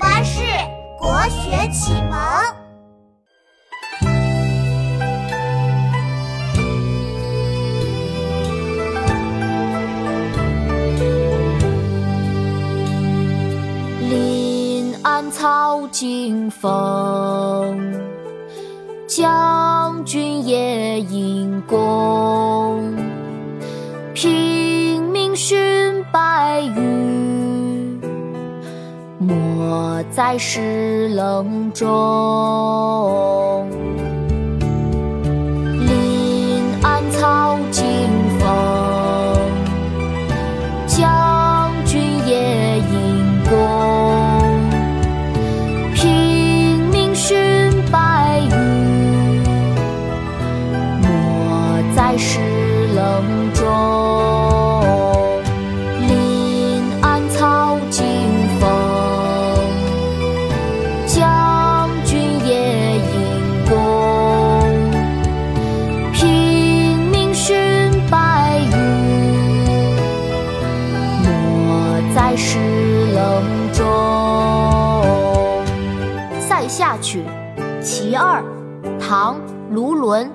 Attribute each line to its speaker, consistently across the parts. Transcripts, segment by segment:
Speaker 1: 巴士国学启蒙。
Speaker 2: 临安草径风，将军夜引弓。没在石棱中。临暗草惊风，将军夜引弓。平明寻白羽，没在石石棱中。《塞下曲·其二》唐·卢纶。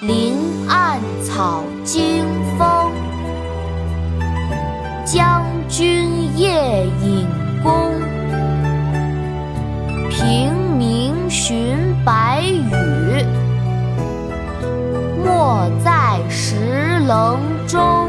Speaker 2: 林暗草惊风，将军夜引弓。平明寻白羽，没在石棱中。